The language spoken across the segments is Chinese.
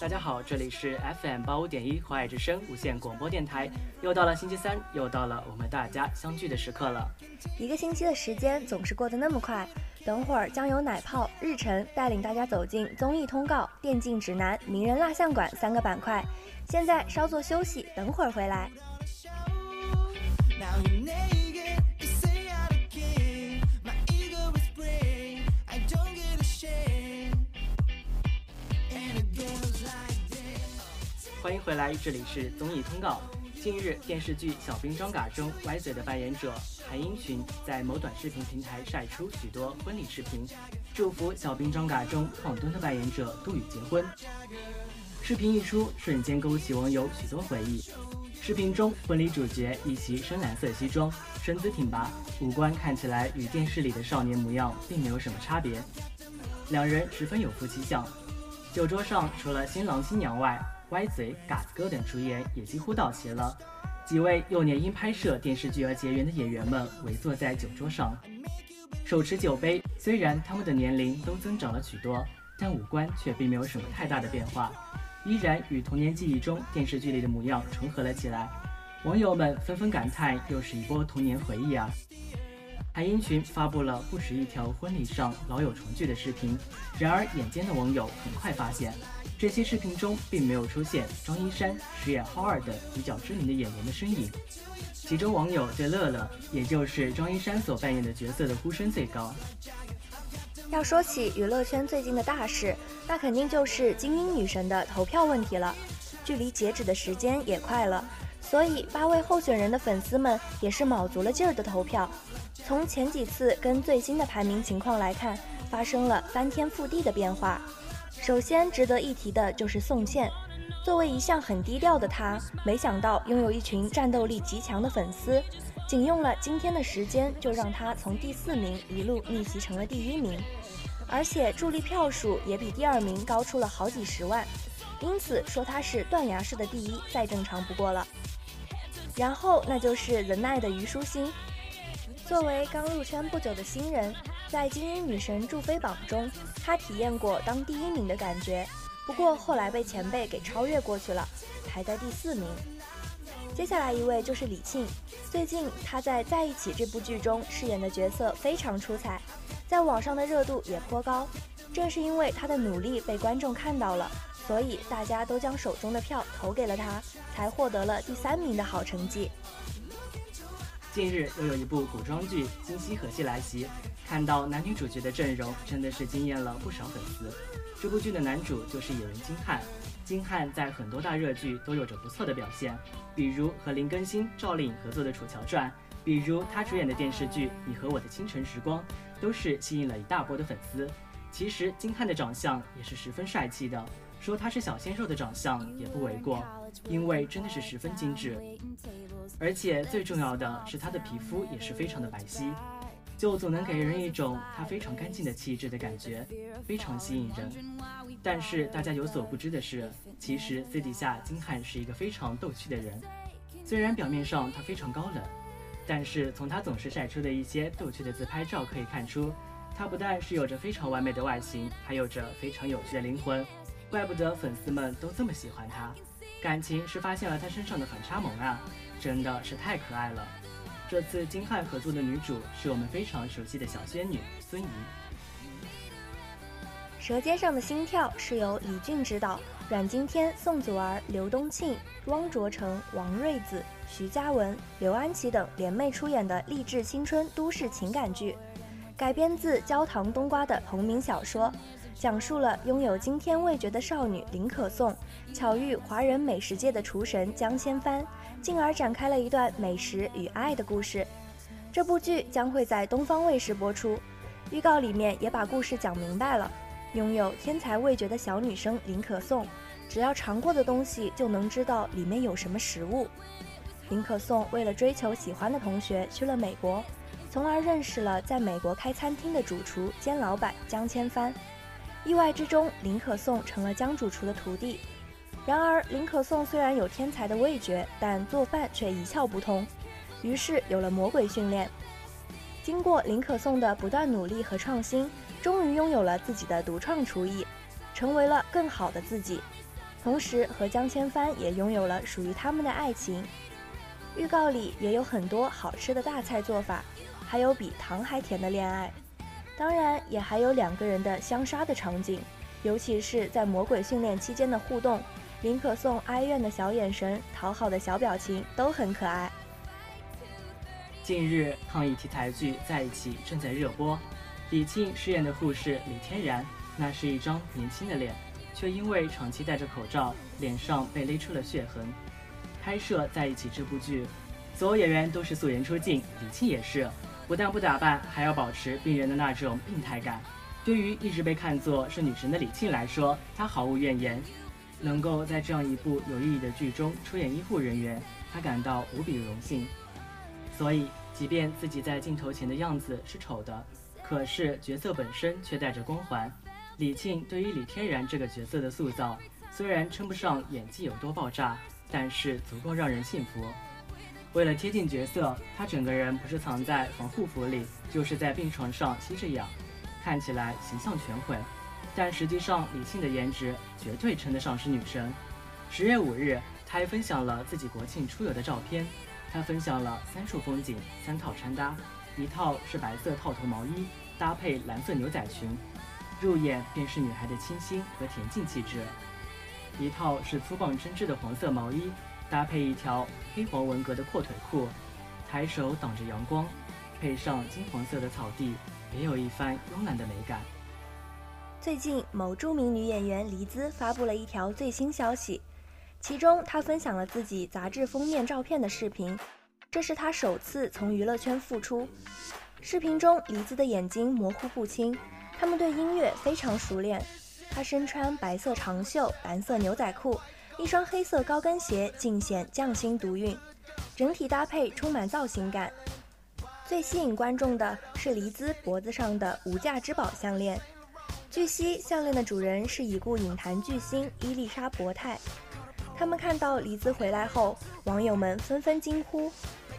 大家好，这里是 FM 八五点一华爱之声无线广播电台。又到了星期三，又到了我们大家相聚的时刻了。一个星期的时间总是过得那么快，等会儿将由奶泡、日晨带领大家走进综艺通告、电竞指南、名人蜡像馆三个板块。现在稍作休息，等会儿回来。欢迎回来，这里是综艺通告。近日，电视剧《小兵张嘎》中歪嘴的扮演者韩英群在某短视频平台晒出许多婚礼视频，祝福《小兵张嘎》中胖墩的扮演者杜宇结婚。视频一出，瞬间勾起网友许多回忆。视频中，婚礼主角一袭深蓝色西装，身姿挺拔，五官看起来与电视里的少年模样并没有什么差别，两人十分有夫妻相。酒桌上，除了新郎新娘外，歪嘴、嘎子哥等主演也几乎到齐了。几位幼年因拍摄电视剧而结缘的演员们围坐在酒桌上，手持酒杯。虽然他们的年龄都增长了许多，但五官却并没有什么太大的变化，依然与童年记忆中电视剧里的模样重合了起来。网友们纷纷感叹：“又是一波童年回忆啊！”韩英群发布了不止一条婚礼上老友重聚的视频，然而眼尖的网友很快发现。这些视频中并没有出现张一山饰演浩二等比较知名的演员的身影，其中网友对乐乐，也就是张一山所扮演的角色的呼声最高。要说起娱乐圈最近的大事，那肯定就是精英女神的投票问题了。距离截止的时间也快了，所以八位候选人的粉丝们也是卯足了劲儿的投票。从前几次跟最新的排名情况来看，发生了翻天覆地的变化。首先值得一提的就是宋茜，作为一向很低调的她，没想到拥有一群战斗力极强的粉丝，仅用了今天的时间，就让她从第四名一路逆袭成了第一名，而且助力票数也比第二名高出了好几十万，因此说她是断崖式的第一，再正常不过了。然后那就是 The Night 的虞书欣，作为刚入圈不久的新人。在精英女神助飞榜中，她体验过当第一名的感觉，不过后来被前辈给超越过去了，排在第四名。接下来一位就是李沁，最近她在《在一起》这部剧中饰演的角色非常出彩，在网上的热度也颇高。正是因为她的努力被观众看到了，所以大家都将手中的票投给了她，才获得了第三名的好成绩。近日又有一部古装剧《今夕何夕》来袭。看到男女主角的阵容，真的是惊艳了不少粉丝。这部剧的男主就是演员金瀚，金瀚在很多大热剧都有着不错的表现，比如和林更新、赵丽颖合作的《楚乔传》，比如他主演的电视剧《你和我的清晨时光》，都是吸引了一大波的粉丝。其实金瀚的长相也是十分帅气的，说他是小鲜肉的长相也不为过，因为真的是十分精致，而且最重要的是他的皮肤也是非常的白皙。就总能给人一种他非常干净的气质的感觉，非常吸引人。但是大家有所不知的是，其实私底下金瀚是一个非常逗趣的人。虽然表面上他非常高冷，但是从他总是晒出的一些逗趣的自拍照可以看出，他不但是有着非常完美的外形，还有着非常有趣的灵魂。怪不得粉丝们都这么喜欢他，感情是发现了他身上的反差萌啊，真的是太可爱了。这次金瀚合作的女主是我们非常熟悉的小仙女孙怡。《舌尖上的心跳》是由李俊执导，阮经天、宋祖儿、刘东庆、汪卓成、王瑞子、徐嘉文、刘安琪等联袂出演的励志青春都市情感剧，改编自焦糖冬瓜的同名小说，讲述了拥有惊天味觉的少女林可颂巧遇华人美食界的厨神江千帆。进而展开了一段美食与爱的故事。这部剧将会在东方卫视播出，预告里面也把故事讲明白了。拥有天才味觉的小女生林可颂，只要尝过的东西就能知道里面有什么食物。林可颂为了追求喜欢的同学去了美国，从而认识了在美国开餐厅的主厨兼老板江千帆。意外之中，林可颂成了江主厨的徒弟。然而，林可颂虽然有天才的味觉，但做饭却一窍不通，于是有了魔鬼训练。经过林可颂的不断努力和创新，终于拥有了自己的独创厨艺，成为了更好的自己。同时和江千帆也拥有了属于他们的爱情。预告里也有很多好吃的大菜做法，还有比糖还甜的恋爱，当然也还有两个人的相杀的场景，尤其是在魔鬼训练期间的互动，林可颂哀怨的小眼神、讨好的小表情都很可爱。近日，抗疫题材剧《在一起》正在热播，李沁饰演的护士李天然，那是一张年轻的脸，却因为长期戴着口罩，脸上被勒出了血痕。拍摄在一起这部剧，所有演员都是素颜出镜，李沁也是，不但不打扮，还要保持病人的那种病态感。对于一直被看作是女神的李沁来说，她毫无怨言，能够在这样一部有意义的剧中出演医护人员，她感到无比荣幸。所以，即便自己在镜头前的样子是丑的，可是角色本身却带着光环。李沁对于李天然这个角色的塑造，虽然称不上演技有多爆炸。但是足够让人信服。为了贴近角色，他整个人不是藏在防护服里，就是在病床上吸着氧，看起来形象全毁。但实际上，李沁的颜值绝对称得上是女神。十月五日，他还分享了自己国庆出游的照片。他分享了三处风景，三套穿搭，一套是白色套头毛衣搭配蓝色牛仔裙，入眼便是女孩的清新和恬静气质。一套是粗棒针织的黄色毛衣，搭配一条黑黄纹格的阔腿裤，抬手挡着阳光，配上金黄色的草地，别有一番慵懒的美感。最近，某著名女演员黎姿发布了一条最新消息，其中她分享了自己杂志封面照片的视频，这是她首次从娱乐圈复出。视频中，黎姿的眼睛模糊不清，他们对音乐非常熟练。她身穿白色长袖、蓝色牛仔裤，一双黑色高跟鞋，尽显匠心独运，整体搭配充满造型感。最吸引观众的是黎姿脖子上的无价之宝项链。据悉，项链的主人是已故影坛巨星伊丽莎伯泰。他们看到黎姿回来后，网友们纷纷惊呼：“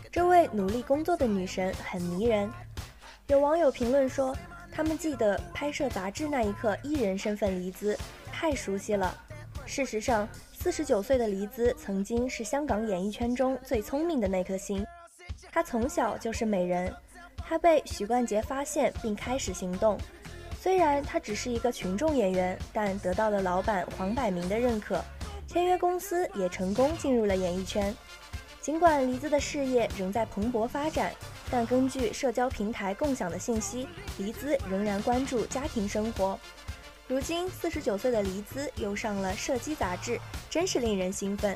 这位努力工作的女神很迷人。”有网友评论说。他们记得拍摄杂志那一刻，艺人身份黎姿太熟悉了。事实上，四十九岁的黎姿曾经是香港演艺圈中最聪明的那颗星。她从小就是美人，她被许冠杰发现并开始行动。虽然她只是一个群众演员，但得到了老板黄百鸣的认可，签约公司也成功进入了演艺圈。尽管黎姿的事业仍在蓬勃发展。但根据社交平台共享的信息，黎姿仍然关注家庭生活。如今四十九岁的黎姿又上了《射击》杂志，真是令人兴奋。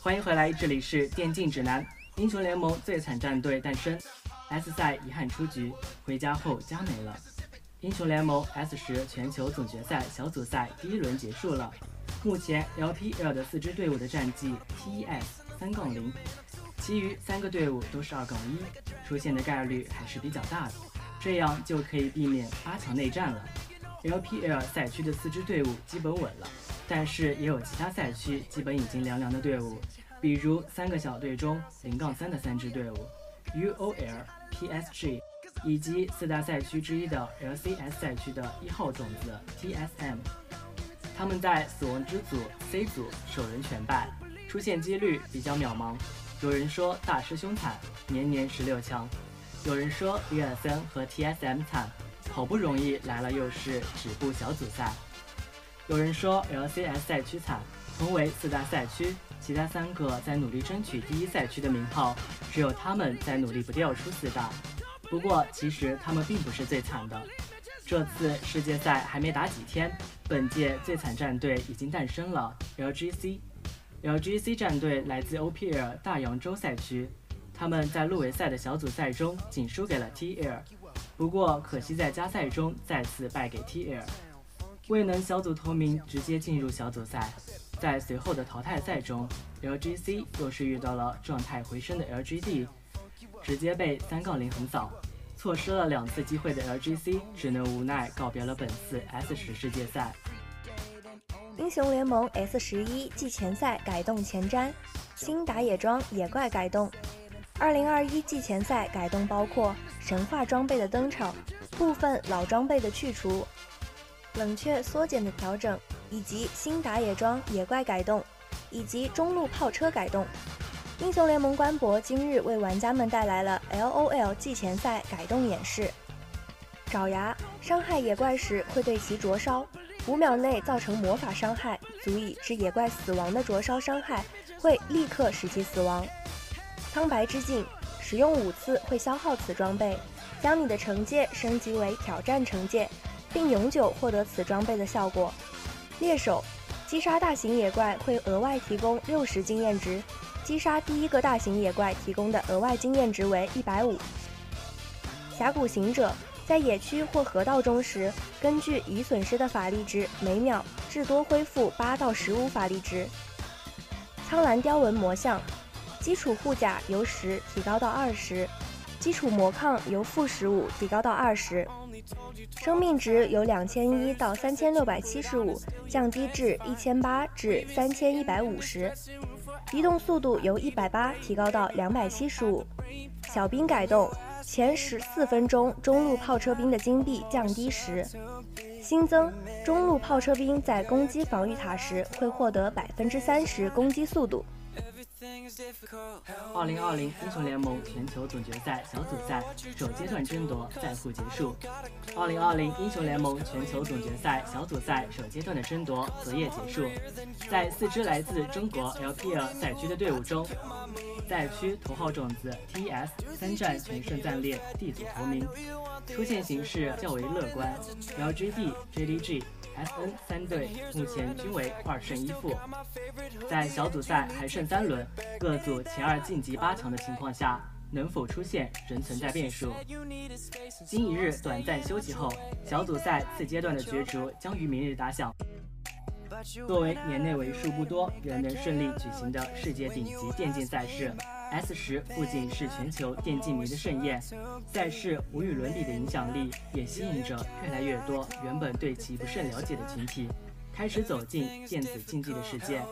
欢迎回来，这里是电竞指南，英雄联盟最惨战队诞生。S 赛遗憾出局，回家后家没了。英雄联盟 S 十全球总决赛小组赛第一轮结束了，目前 LPL 的四支队伍的战绩 TES 三杠零，其余三个队伍都是二杠一，出现的概率还是比较大的，这样就可以避免八强内战了。LPL 赛区的四支队伍基本稳了，但是也有其他赛区基本已经凉凉的队伍，比如三个小队中零杠三的三支队伍。UOL、PSG 以及四大赛区之一的 LCS 赛区的一号种子 TSM，他们在死亡之组 C 组首轮全败，出现几率比较渺茫。有人说大师兄惨，年年十六强；有人说比尔森和 TSM 惨，好不容易来了又是止步小组赛；有人说 LCS 赛区惨，同为四大赛区。其他三个在努力争取第一赛区的名号，只有他们在努力不掉出四大。不过，其实他们并不是最惨的。这次世界赛还没打几天，本届最惨战队已经诞生了 ——LGC。LGC 战队来自 OPL 大洋洲赛区，他们在入围赛的小组赛中仅输给了 TL，不过可惜在加赛中再次败给 TL，未能小组头名直接进入小组赛。在随后的淘汰赛中，LGC 又是遇到了状态回升的 LGD，直接被三杠零横扫，错失了两次机会的 LGC 只能无奈告别了本次 S 十世界赛。英雄联盟 S 十一季前赛改动前瞻，新打野装野怪改动。二零二一季前赛改动包括神话装备的登场，部分老装备的去除，冷却缩减的调整，以及新打野装野怪改动，以及中路炮车改动。英雄联盟官博今日为玩家们带来了 LOL 季前赛改动演示。爪牙伤害野怪时会对其灼烧，五秒内造成魔法伤害，足以致野怪死亡的灼烧伤害会立刻使其死亡。苍白之境，使用五次会消耗此装备，将你的惩戒升级为挑战惩戒，并永久获得此装备的效果。猎手，击杀大型野怪会额外提供六十经验值，击杀第一个大型野怪提供的额外经验值为一百五。峡谷行者，在野区或河道中时，根据已损失的法力值，每秒至多恢复八到十五法力值。苍蓝雕纹魔像。基础护甲由十提高到二十，基础魔抗由负十五提高到二十，生命值由两千一到三千六百七十五降低至一千八至三千一百五十，移动速度由一百八提高到两百七十五。小兵改动，前十四分钟中路炮车兵的金币降低十，新增中路炮车兵在攻击防御塔时会获得百分之三十攻击速度。二零二零英雄联盟全球总决赛小组赛首阶段争夺赛库结束。二零二零英雄联盟全球总决赛小组赛首阶段的争夺昨夜结束，在四支来自中国 LPL 赛区的队伍中，赛区头号种子 TS 三战全胜暂列 D 组头名，出线形势较为乐观。LGD、JDG。S.N 三队目前均为二胜一负，在小组赛还剩三轮，各组前二晋级八强的情况下，能否出现仍存在变数。经一日短暂休息后，小组赛次阶段的角逐将于明日打响。作为年内为数不多仍能顺利举行的世界顶级电竞赛事。S 十不仅是全球电竞迷的盛宴，赛事无与伦比的影响力也吸引着越来越多原本对其不甚了解的群体。开始走进电子竞技的世界，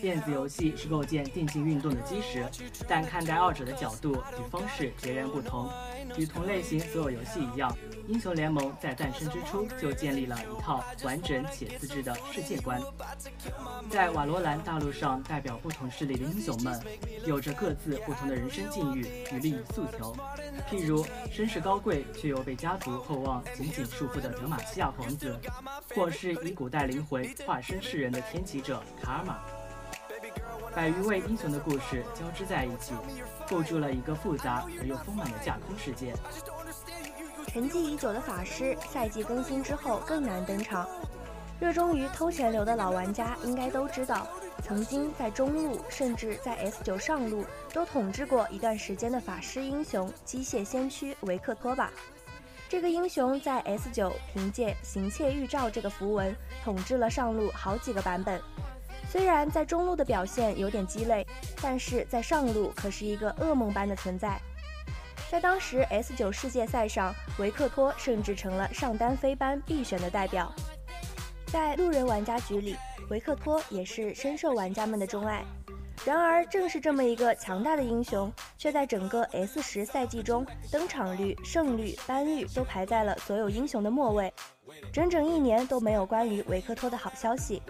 电子游戏是构建电竞运动的基石，但看待二者的角度与方式截然不同。与同类型所有游戏一样，英雄联盟在诞生之初就建立了一套完整且自制的世界观。在瓦罗兰大陆上，代表不同势力的英雄们，有着各自不同的人生境遇与利益诉求。譬如身世高贵却又被家族厚望紧紧束缚的德玛西亚皇子，或是以古代灵魂。化身世人的天启者卡尔玛，百余位英雄的故事交织在一起，构筑了一个复杂而又丰满的架空世界。沉寂已久的法师，赛季更新之后更难登场。热衷于偷钱流的老玩家应该都知道，曾经在中路甚至在 S 九上路都统治过一段时间的法师英雄机械先驱维克托吧。这个英雄在 S 九凭借行窃预兆这个符文统治了上路好几个版本，虽然在中路的表现有点鸡肋，但是在上路可是一个噩梦般的存在。在当时 S 九世界赛上，维克托甚至成了上单飞班必选的代表。在路人玩家局里，维克托也是深受玩家们的钟爱。然而，正是这么一个强大的英雄，却在整个 S 十赛季中，登场率、胜率、班率都排在了所有英雄的末位，整整一年都没有关于维克托的好消息。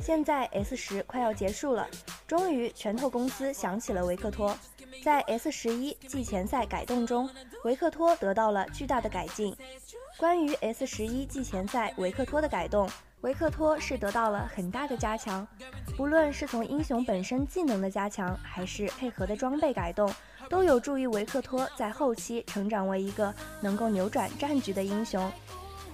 现在 S 十快要结束了，终于拳头公司想起了维克托，在 S 十一季前赛改动中，维克托得到了巨大的改进。关于 S 十一季前赛维克托的改动。维克托是得到了很大的加强，不论是从英雄本身技能的加强，还是配合的装备改动，都有助于维克托在后期成长为一个能够扭转战局的英雄。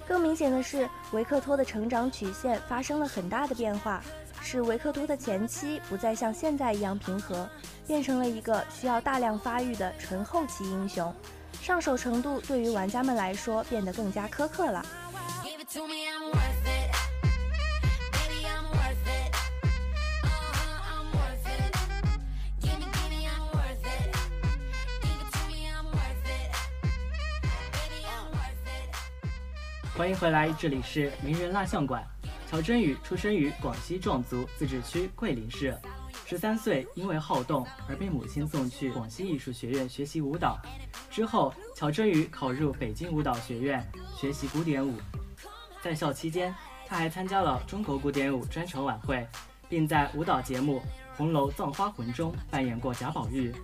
更明显的是，维克托的成长曲线发生了很大的变化，使维克托的前期不再像现在一样平和，变成了一个需要大量发育的纯后期英雄，上手程度对于玩家们来说变得更加苛刻了。欢迎回来，这里是名人蜡像馆。乔真宇出生于广西壮族自治区桂林市，十三岁因为好动而被母亲送去广西艺术学院学习舞蹈。之后，乔真宇考入北京舞蹈学院学习古典舞。在校期间，他还参加了中国古典舞专场晚会，并在舞蹈节目《红楼葬花魂》中扮演过贾宝玉。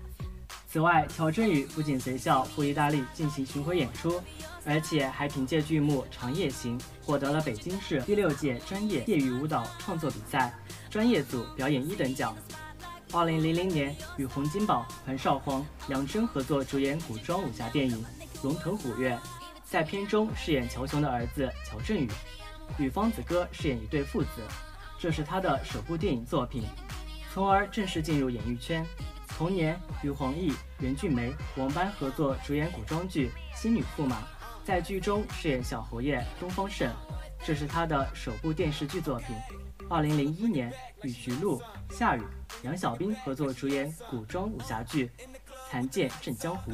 此外，乔振宇不仅随校赴意大利进行巡回演出，而且还凭借剧目《长夜行》获得了北京市第六届专业业余舞蹈创作比赛专业组表演一等奖。二零零零年，与洪金宝、彭少皇、杨真合作主演古装武侠电影《龙腾虎跃》，在片中饰演乔雄的儿子乔振宇，与方子哥饰演一对父子，这是他的首部电影作品，从而正式进入演艺圈。同年，与黄奕、袁俊梅、王班合作主演古装剧《新女驸马》，在剧中饰演小侯爷东方胜，这是他的首部电视剧作品。二零零一年，与徐璐、夏雨、杨小斌合作主演古装武侠剧《残剑震江湖》，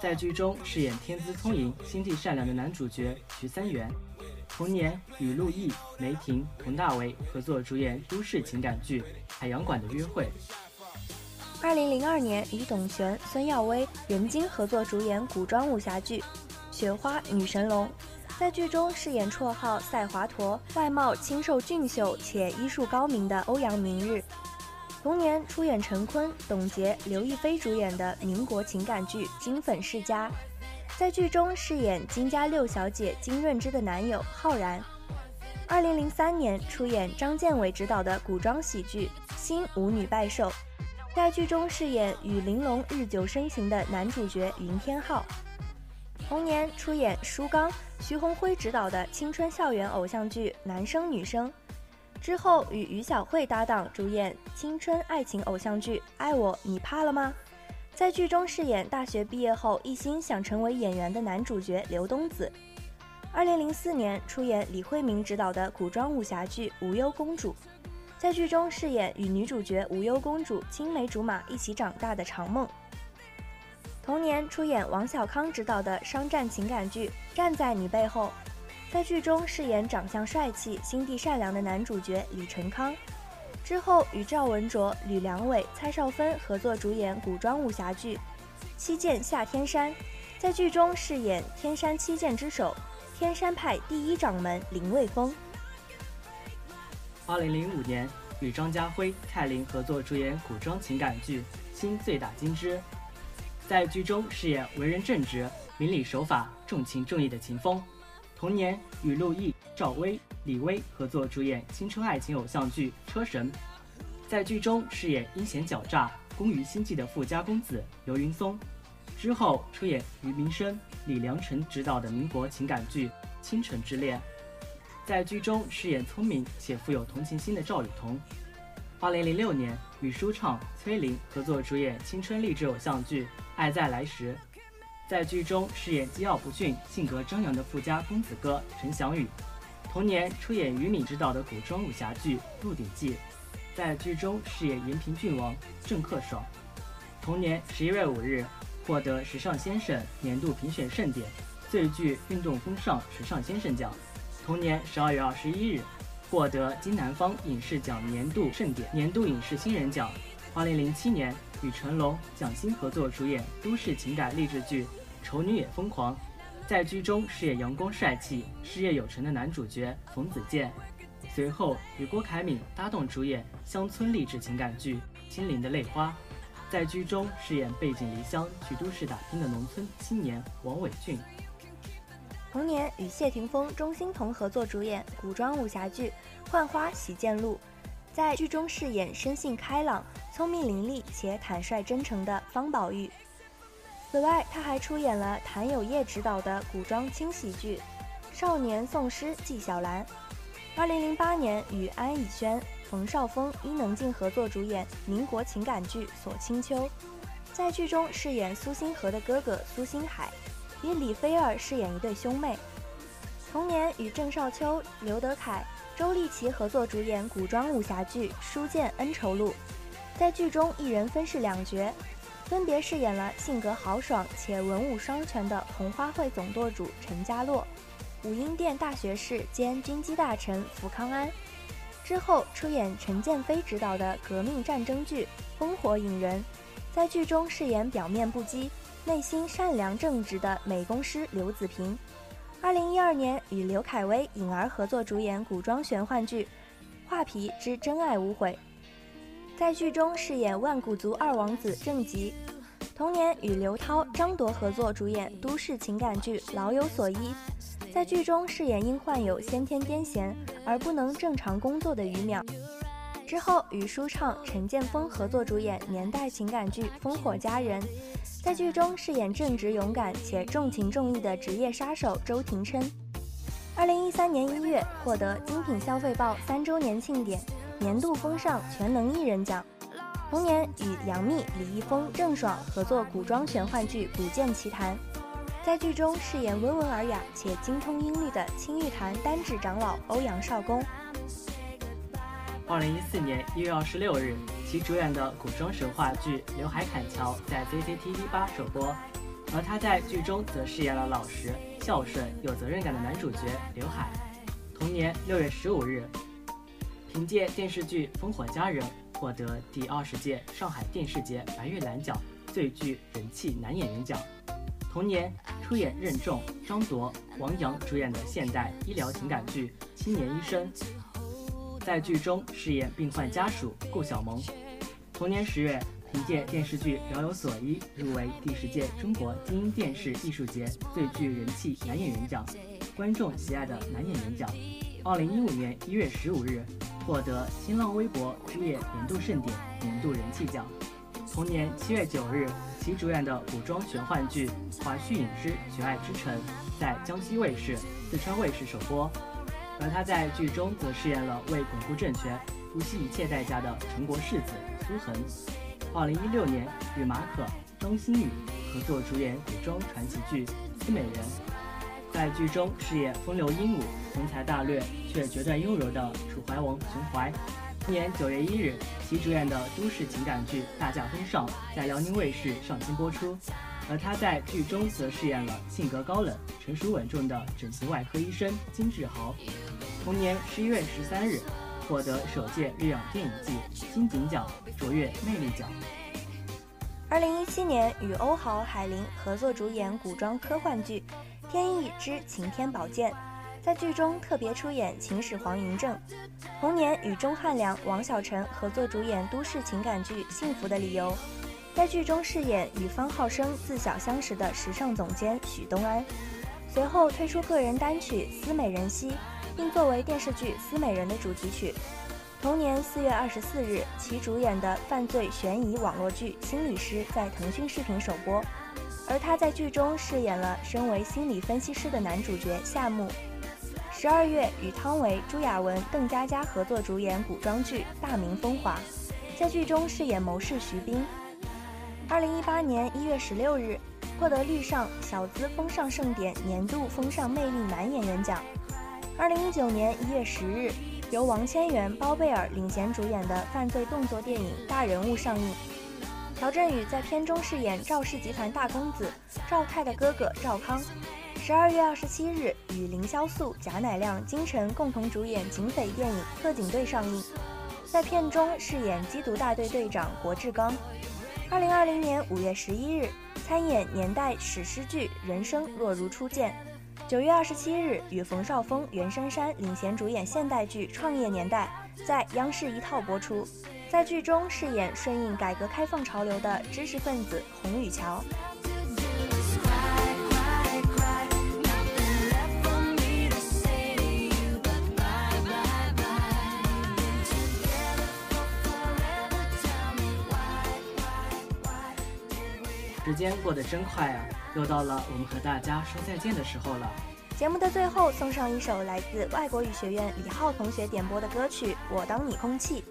在剧中饰演天资聪颖、心地善良的男主角徐三元。同年，与陆毅、梅婷、佟大为合作主演都市情感剧《海洋馆的约会》。二零零二年，与董璇、孙耀威、任晶合作主演古装武侠剧《雪花女神龙》，在剧中饰演绰号“赛华佗”、外貌清瘦俊秀且医术高明的欧阳明日。同年，出演陈坤、董洁、刘亦菲主演的民国情感剧《金粉世家》，在剧中饰演金家六小姐金润之的男友浩然。二零零三年，出演张建伟执导的古装喜剧《新舞女拜寿》。在剧中饰演与玲珑日久生情的男主角云天浩，同年出演舒刚、徐鸿辉执导的青春校园偶像剧《男生女生》，之后与于小慧搭档主演青春爱情偶像剧《爱我你怕了吗》，在剧中饰演大学毕业后一心想成为演员的男主角刘东子。二零零四年出演李慧明执导的古装武侠剧《无忧公主》。在剧中饰演与女主角无忧公主青梅竹马一起长大的长梦。同年出演王小康执导的商战情感剧《站在你背后》，在剧中饰演长相帅气、心地善良的男主角李成康。之后与赵文卓、吕良伟、蔡少芬合作主演古装武侠剧《七剑下天山》，在剧中饰演天山七剑之首天山派第一掌门林卫峰。二零零五年，与张家辉、蔡琳合作主演古装情感剧《新醉打金枝》，在剧中饰演为人正直、明理守法、重情重义的秦风。同年，与陆毅、赵薇、李薇合作主演青春爱情偶像剧《车神》，在剧中饰演阴险狡诈、工于心计的富家公子刘云松。之后出演于明生、李良辰执导的民国情感剧《倾城之恋》。在剧中饰演聪明且富有同情心的赵雨桐。二零零六年，与舒畅、崔琳合作主演青春励志偶像剧《爱在来时》，在剧中饰演桀骜不驯、性格张扬的富家公子哥陈翔宇。同年出演于敏执导的古装武侠剧《鹿鼎记》，在剧中饰演延平郡王郑克爽。同年十一月五日，获得时尚先生年度评选盛典最具运动风尚时尚先生奖。同年十二月二十一日，获得金南方影视奖年度盛典年度影视新人奖。二零零七年，与成龙、蒋欣合作主演都市情感励志剧《丑女也疯狂》，在剧中饰演阳光帅气、事业有成的男主角冯子健。随后与郭凯敏搭档主演乡村励志情感剧《心灵的泪花》，在剧中饰演背井离乡去都市打拼的农村青年王伟俊。同年与谢霆锋、钟欣桐合作主演古装武侠剧《浣花洗剑录》，在剧中饰演生性开朗、聪明伶俐且坦率真诚的方宝玉。此外，他还出演了谭友业执导的古装轻喜剧《少年颂诗纪晓岚》。二零零八年与安以轩、冯绍峰、伊能静合作主演民国情感剧《锁清秋》，在剧中饰演苏星河的哥哥苏星海。与李菲儿饰演一对兄妹。同年与郑少秋、刘德凯、周丽淇合作主演古装武侠剧《书剑恩仇录》，在剧中一人分饰两角，分别饰演了性格豪爽且文武双全的红花会总舵主陈家洛，武英殿大学士兼军机大臣福康安。之后出演陈建飞执导的革命战争剧《烽火引人》，在剧中饰演表面不羁、内心善良正直的美工师刘子平。二零一二年与刘恺威、颖儿合作主演古装玄幻剧《画皮之真爱无悔》，在剧中饰演万古族二王子郑吉。同年与刘涛、张铎合作主演都市情感剧《老有所依》。在剧中饰演因患有先天癫痫而不能正常工作的于淼，之后与舒畅、陈建锋合作主演年代情感剧《烽火佳人》，在剧中饰演正直勇敢且重情重义的职业杀手周廷琛。二零一三年一月获得精品消费报三周年庆典年度风尚全能艺人奖。同年与杨幂、李易峰、郑爽合作古装玄幻剧《古剑奇谭》。在剧中饰演温文尔雅且精通音律的青玉坛单指长老欧阳少恭。二零一四年一月二十六日，其主演的古装神话剧《刘海砍樵》在 CCTV 八首播，而他在剧中则饰演了老实、孝顺、有责任感的男主角刘海。同年六月十五日，凭借电视剧《烽火佳人》获得第二十届上海电视节白玉兰奖最具人气男演员奖。同年出演任重、张铎、王阳主演的现代医疗情感剧《青年医生》，在剧中饰演病患家属顾小萌。同年十月，凭借电视剧《饶有所依》入围第十届中国金鹰电视艺术节最具人气男演员奖、观众喜爱的男演员奖。二零一五年一月十五日，获得新浪微博之夜年度盛典年度人气奖。同年七月九日。其主演的古装玄幻剧《华胥引之绝爱之城》在江西卫视、四川卫视首播，而他在剧中则饰演了为巩固政权不惜一切代价的陈国世子苏恒。二零一六年与马可、张馨予合作主演古装传奇剧《思美人》，在剧中饰演风流英武、雄才大略却决断优柔的楚怀王熊怀。今年九月一日，其主演的都市情感剧《大驾风尚》在辽宁卫视上新播出，而他在剧中则饰演了性格高冷、成熟稳重的整形外科医生金志豪。同年十一月十三日，获得首届日养电影季金鼎奖卓越魅力奖。二零一七年与欧豪、海林合作主演古装科幻剧《天意之晴天宝剑》。在剧中特别出演秦始皇嬴政，同年与钟汉良、王晓晨合作主演都市情感剧《幸福的理由》，在剧中饰演与方浩生自小相识的时尚总监许东安。随后推出个人单曲《思美人兮》，并作为电视剧《思美人》的主题曲。同年四月二十四日，其主演的犯罪悬疑网络剧《心理师》在腾讯视频首播，而他在剧中饰演了身为心理分析师的男主角夏木。十二月，与汤唯、朱亚文、邓家佳合作主演古装剧《大明风华》，在剧中饰演谋士徐斌。二零一八年一月十六日，获得绿上小资风尚盛典年度风尚魅力男演员奖。二零一九年一月十日，由王千源、包贝尔领衔主演的犯罪动作电影《大人物》上映，朴振宇在片中饰演赵氏集团大公子赵泰的哥哥赵康。十二月二十七日，与凌潇肃、贾乃亮、金晨共同主演警匪电影《特警队》上映，在片中饰演缉毒大队队长国志刚。二零二零年五月十一日，参演年代史诗剧《人生若如初见》。九月二十七日，与冯绍峰、袁姗姗领衔主演现代剧《创业年代》，在央视一套播出，在剧中饰演顺应改革开放潮流的知识分子洪雨桥。时间过得真快啊，又到了我们和大家说再见的时候了。节目的最后，送上一首来自外国语学院李浩同学点播的歌曲《我当你空气》。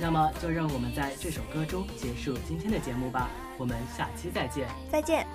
那么，就让我们在这首歌中结束今天的节目吧。我们下期再见。再见。